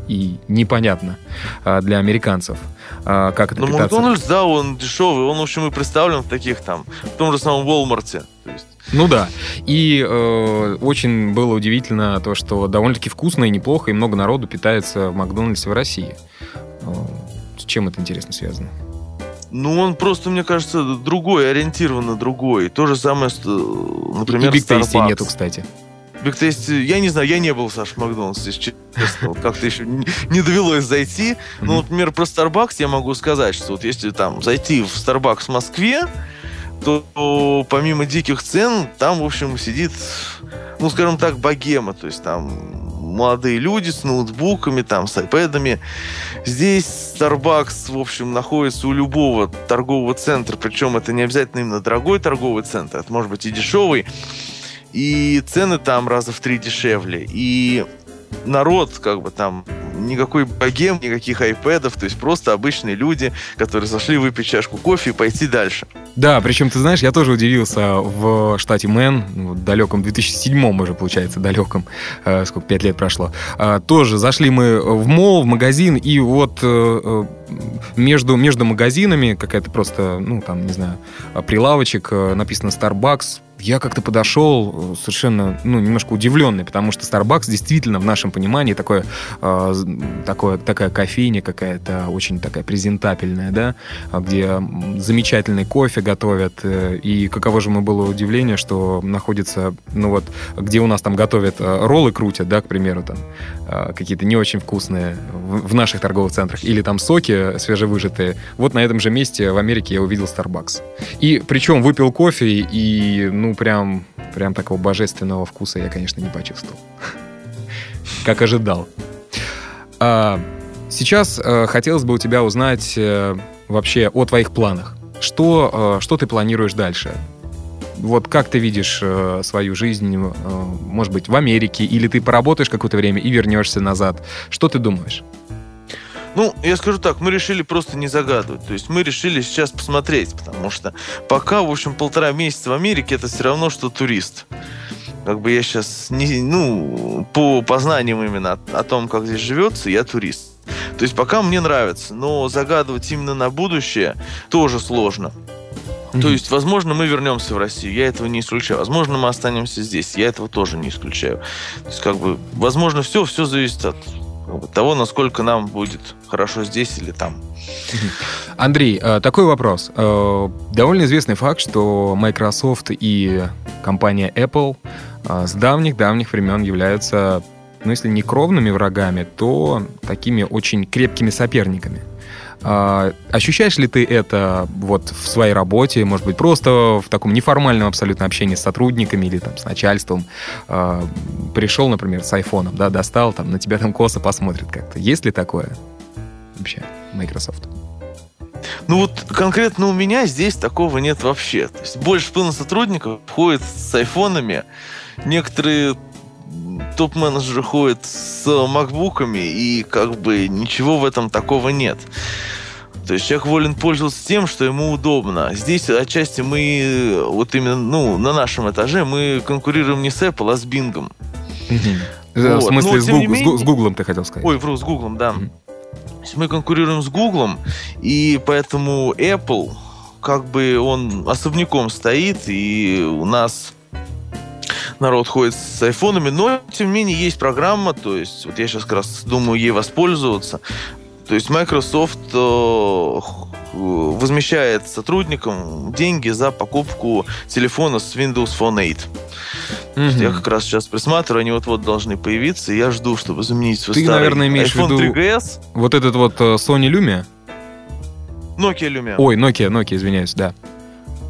и непонятно а, для американцев, а, как это питаться. Макдональдс, да, он дешевый, он, в общем, и представлен в таких там, в том же самом есть, Ну да. И э, очень было удивительно то, что довольно-таки вкусно и неплохо, и много народу питается в Макдональдсе в России. Э, С чем это интересно связано? ну, он просто, мне кажется, другой, ориентирован на другой. То же самое, э, например, и Big Tasty Starbucks. нету, кстати. Big Tasty, я не знаю, я не был, Саш, в Макдональдсе, если честно. Как-то еще не довелось зайти. Ну, например, про Starbucks я могу сказать, что вот если там зайти в Starbucks в Москве, то помимо диких цен, там, в общем, сидит, ну, скажем так, богема. То есть там молодые люди с ноутбуками, там, с айпэдами. Здесь Starbucks, в общем, находится у любого торгового центра, причем это не обязательно именно дорогой торговый центр, это может быть и дешевый. И цены там раза в три дешевле. И народ, как бы там, никакой богем, никаких айпэдов, то есть просто обычные люди, которые зашли выпить чашку кофе и пойти дальше. Да, причем, ты знаешь, я тоже удивился в штате Мэн, в далеком 2007 уже, получается, далеком, э, сколько, пять лет прошло. Э, тоже зашли мы в мол, в магазин, и вот э, э между, между магазинами какая-то просто, ну, там, не знаю, прилавочек, э, написано Starbucks, я как-то подошел э, совершенно, ну, немножко удивленный, потому что Starbucks действительно в нашем понимании такое, э, такое, такая кофейня какая-то очень такая презентабельная, да, где замечательный кофе готовят, э, и каково же мы было удивление, что находится, ну вот, где у нас там готовят э, роллы крутят, да, к примеру, там, э, какие-то не очень вкусные в, в наших торговых центрах, или там соки свежевыжатые, вот на этом же месте в Америке я увидел Starbucks. И причем выпил кофе и, ну, прям, прям такого божественного вкуса я, конечно, не почувствовал. [laughs] Как ожидал. А, сейчас а, хотелось бы у тебя узнать а, вообще о твоих планах. Что, а, что ты планируешь дальше? Вот как ты видишь э, свою жизнь, э, может быть, в Америке, или ты поработаешь какое-то время и вернешься назад? Что ты думаешь? Ну, я скажу так, мы решили просто не загадывать. То есть мы решили сейчас посмотреть, потому что пока, в общем, полтора месяца в Америке это все равно, что турист. Как бы я сейчас, не, ну, по познаниям именно о, о том, как здесь живется, я турист. То есть пока мне нравится, но загадывать именно на будущее тоже сложно. То есть, возможно, мы вернемся в Россию, я этого не исключаю. Возможно, мы останемся здесь, я этого тоже не исключаю. То есть, как бы, возможно, все, все зависит от того, насколько нам будет хорошо здесь или там. [laughs] Андрей, э, такой вопрос. Э, довольно известный факт, что Microsoft и компания Apple э, с давних-давних времен являются, ну, если не кровными врагами, то такими очень крепкими соперниками. А, ощущаешь ли ты это вот в своей работе, может быть, просто в таком неформальном абсолютно общении с сотрудниками или там с начальством? А, пришел, например, с айфоном, да, достал, там на тебя там косо посмотрит как-то. Есть ли такое вообще Microsoft? Ну вот конкретно у меня здесь такого нет вообще. То есть больше половины сотрудников ходит с айфонами. Некоторые топ-менеджеры ходят с макбуками, и как бы ничего в этом такого нет. То есть человек волен пользоваться тем, что ему удобно. Здесь отчасти мы, вот именно, ну, на нашем этаже мы конкурируем не с Apple, а с Bing. Вот. В смысле, Но, с, Google, менее... с Google ты хотел сказать? Ой, вру, с Google, да. Мы конкурируем с Google, и поэтому Apple, как бы он особняком стоит, и у нас народ ходит с айфонами, но тем не менее есть программа, то есть вот я сейчас как раз думаю ей воспользоваться. То есть Microsoft э, возмещает сотрудникам деньги за покупку телефона с Windows Phone 8. Mm-hmm. Я как раз сейчас присматриваю, они вот-вот должны появиться, и я жду, чтобы заменить свой Ты, старый наверное, имеешь iPhone в виду 3GS. вот этот вот э, Sony Lumia? Nokia Lumia. Ой, Nokia, Nokia, извиняюсь, да.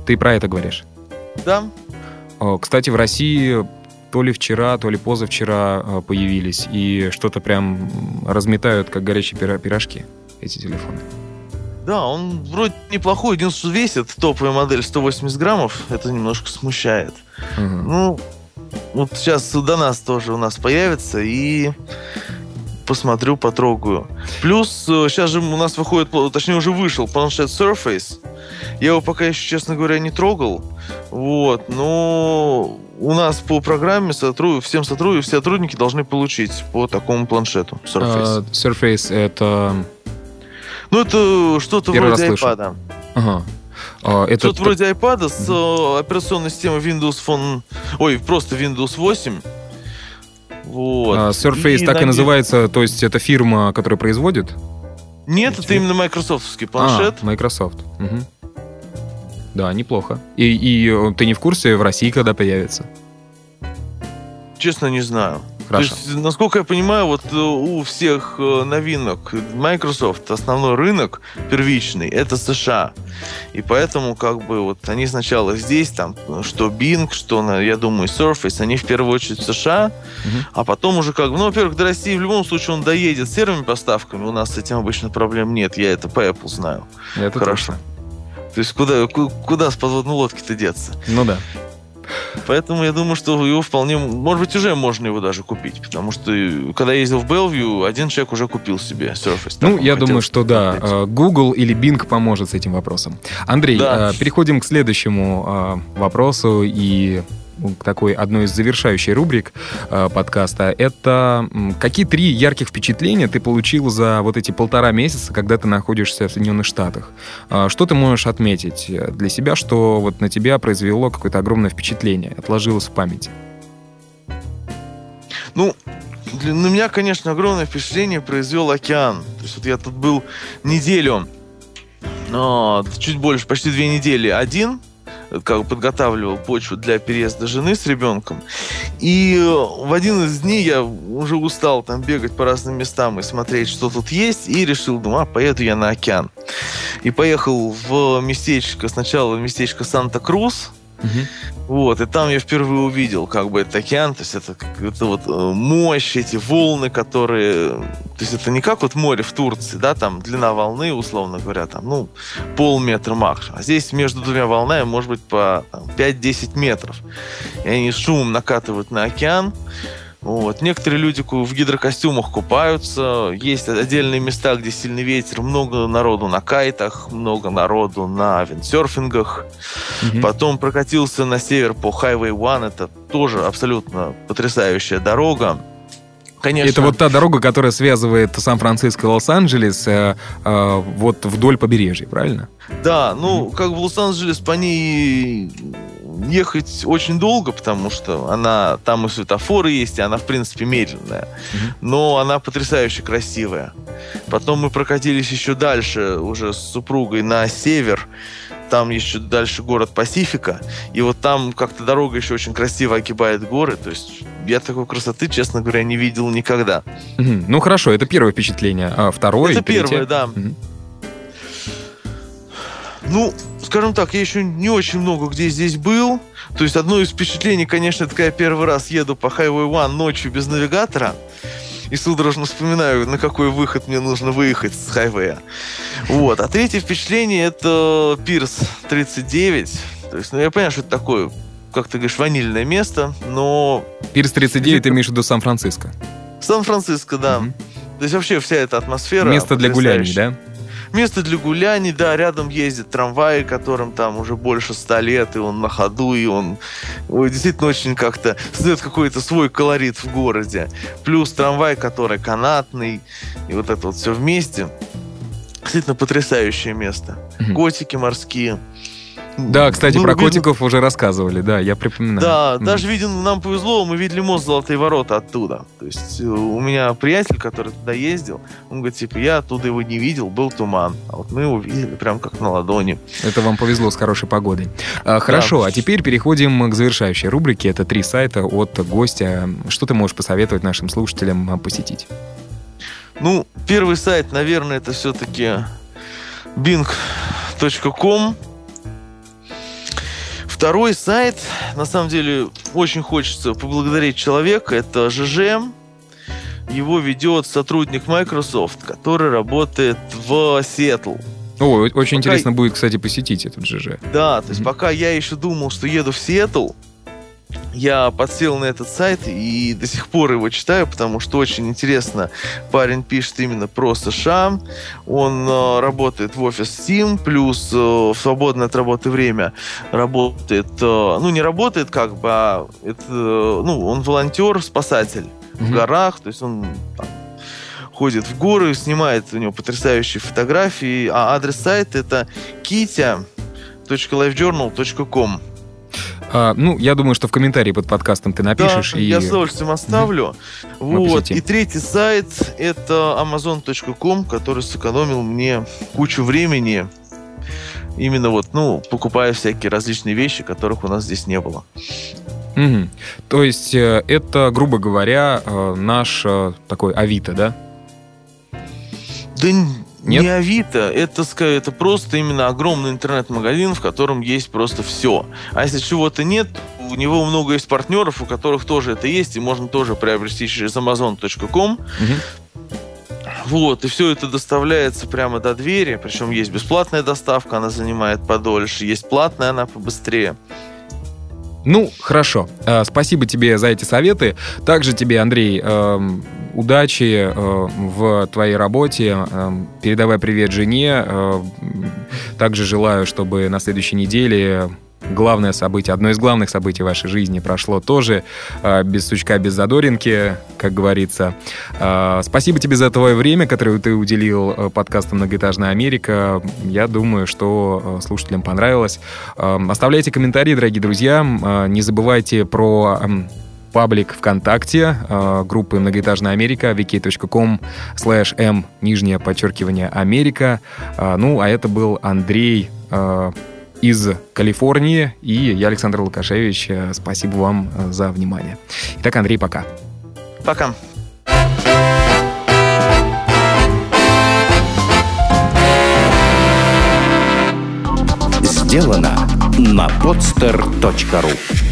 Ты про это говоришь? Да. Кстати, в России то ли вчера, то ли позавчера э, появились, и что-то прям разметают, как горячие пирожки, эти телефоны. Да, он вроде неплохой, единственное, весит топовая модель 180 граммов, это немножко смущает. Угу. Ну, вот сейчас до нас тоже у нас появится, и посмотрю, потрогаю. Плюс сейчас э, же у нас выходит, точнее уже вышел планшет Surface. Я его пока еще, честно говоря, не трогал. Вот, но у нас по программе сотруд... всем сотрудникам, все сотрудники должны получить по такому планшету Surface. Uh, Surface это... Ну, это что-то вроде iPad. Ага. Uh, это Что-то вроде iPad с uh, операционной системой Windows Phone... Ой, просто Windows 8. Вот. Uh, Surface и так на... и называется, то есть это фирма, которая производит? Нет, это именно майкрософтовский планшет. А, Microsoft. Угу. Да, неплохо. И, и э, ты не в курсе, в России когда появится? Честно, не знаю. Хорошо. То есть, насколько я понимаю, вот э, у всех э, новинок Microsoft основной рынок первичный это США. И поэтому как бы вот они сначала здесь, там, что Bing, что, я думаю, Surface, они в первую очередь в США, угу. а потом уже как бы, ну, во-первых, до России в любом случае он доедет с серыми поставками, у нас с этим обычно проблем нет, я это по Apple знаю. Это Хорошо. Точно. То есть куда, куда с подводной лодки-то деться? Ну да. Поэтому я думаю, что его вполне, может быть, уже можно его даже купить, потому что когда я ездил в Белвью, один человек уже купил себе Surface. Ну, я думаю, что да, э, Google или Bing поможет с этим вопросом. Андрей, да. Э, переходим к следующему э, вопросу и такой одной из завершающей рубрик э, подкаста. Это какие три ярких впечатления ты получил за вот эти полтора месяца, когда ты находишься в Соединенных Штатах? Э, что ты можешь отметить для себя, что вот на тебя произвело какое-то огромное впечатление, отложилось в памяти? Ну, для, на меня, конечно, огромное впечатление произвел океан. То есть вот я тут был неделю, но чуть больше, почти две недели один, как подготавливал почву для переезда жены с ребенком. И э, в один из дней я уже устал там бегать по разным местам и смотреть, что тут есть, и решил, думаю, а, поеду я на океан. И поехал в местечко, сначала в местечко Санта-Крус, Угу. Вот, и там я впервые увидел, как бы, этот океан, то есть это, это вот э, мощь, эти волны, которые... То есть это не как вот море в Турции, да, там длина волны, условно говоря, там, ну, полметра максимум. А здесь между двумя волнами может быть по 5-10 метров. И они шумом накатывают на океан, вот. Некоторые люди в гидрокостюмах купаются. Есть отдельные места, где сильный ветер. Много народу на кайтах, много народу на виндсерфингах. Угу. Потом прокатился на север по Highway One. Это тоже абсолютно потрясающая дорога. Конечно. Это вот та дорога, которая связывает Сан-Франциско и Лос-Анджелес э, э, вот вдоль побережья, правильно? Да, ну, mm-hmm. как в Лос-Анджелес по ней ехать очень долго, потому что она там и светофоры есть, и она, в принципе, медленная. Mm-hmm. Но она потрясающе красивая. Потом мы прокатились еще дальше, уже с супругой на север. Там еще дальше город Пасифика. И вот там как-то дорога еще очень красиво огибает горы. То есть я такой красоты, честно говоря, не видел никогда. Mm-hmm. Ну хорошо, это первое впечатление. А второе? Это первое, да. Mm-hmm. Ну, скажем так, я еще не очень много где здесь был. То есть одно из впечатлений, конечно, это когда я первый раз еду по Highway One ночью без навигатора и судорожно вспоминаю, на какой выход мне нужно выехать с хайвея. Вот. А третье впечатление это Пирс 39. То есть, ну, я понимаю, что это такое, как ты говоришь, ванильное место, но... Пирс 39 ты имеешь в виду Сан-Франциско? Сан-Франциско, да. Угу. То есть вообще вся эта атмосфера... Место для гуляний, да? Место для гуляний, да, рядом ездит трамвай, которым там уже больше ста лет, и он на ходу, и он ой, действительно очень как-то создает какой-то свой колорит в городе. Плюс трамвай, который канатный, и вот это вот все вместе. Действительно потрясающее место. Угу. Котики морские. Да, кстати, про видно... котиков уже рассказывали, да, я припоминаю. Да, mm. даже виден, нам повезло, мы видели мост Золотые ворота оттуда. То есть э, у меня приятель, который туда ездил, он говорит, типа, я оттуда его не видел, был туман. А вот мы его видели прям как на ладони. Это вам повезло с хорошей погодой. А, хорошо, да. а теперь переходим к завершающей рубрике. Это три сайта от гостя. Что ты можешь посоветовать нашим слушателям посетить? Ну, первый сайт, наверное, это все-таки bing.com Второй сайт, на самом деле, очень хочется поблагодарить человека. Это ЖЖ. Его ведет сотрудник Microsoft, который работает в Сиэтл. О, очень пока... интересно будет, кстати, посетить этот ЖЖ. Да, то есть mm-hmm. пока я еще думал, что еду в Сиэтл, я подсел на этот сайт и до сих пор его читаю, потому что очень интересно. Парень пишет именно про США. Он э, работает в офис Steam, плюс э, в свободное от работы время работает, э, ну не работает как бы, а это, ну он волонтер, спасатель mm-hmm. в горах, то есть он там, ходит в горы, снимает у него потрясающие фотографии, а адрес сайта это kitya.lifejournal.com. А, ну, я думаю, что в комментарии под подкастом ты напишешь. Да, и... я с удовольствием оставлю. Mm-hmm. Вот. И третий сайт — это amazon.com, который сэкономил мне кучу времени именно вот, ну, покупая всякие различные вещи, которых у нас здесь не было. Угу. То есть э, это, грубо говоря, э, наш э, такой Авито, да? Да нет? Не Авито, это, это просто именно огромный интернет-магазин, в котором есть просто все. А если чего-то нет, у него много есть партнеров, у которых тоже это есть, и можно тоже приобрести через amazon.com. Угу. Вот, и все это доставляется прямо до двери, причем есть бесплатная доставка, она занимает подольше, есть платная, она побыстрее. Ну, хорошо. Э, спасибо тебе за эти советы. Также тебе, Андрей, эм, удачи э, в твоей работе. Эм, передавай привет жене. Также желаю, чтобы на следующей неделе главное событие, одно из главных событий вашей жизни прошло тоже э, без сучка, без задоринки, как говорится. Э, спасибо тебе за твое время, которое ты уделил э, подкасту «Многоэтажная Америка». Я думаю, что э, слушателям понравилось. Э, оставляйте комментарии, дорогие друзья. Э, не забывайте про... Паблик ВКонтакте э, группы «Многоэтажная Америка» wiki.com slash m, нижнее подчеркивание Америка. Э, ну, а это был Андрей э, из Калифорнии. И я, Александр Лукашевич. Э, спасибо вам э, за внимание. Итак, Андрей, пока. Пока. Сделано на podster.ru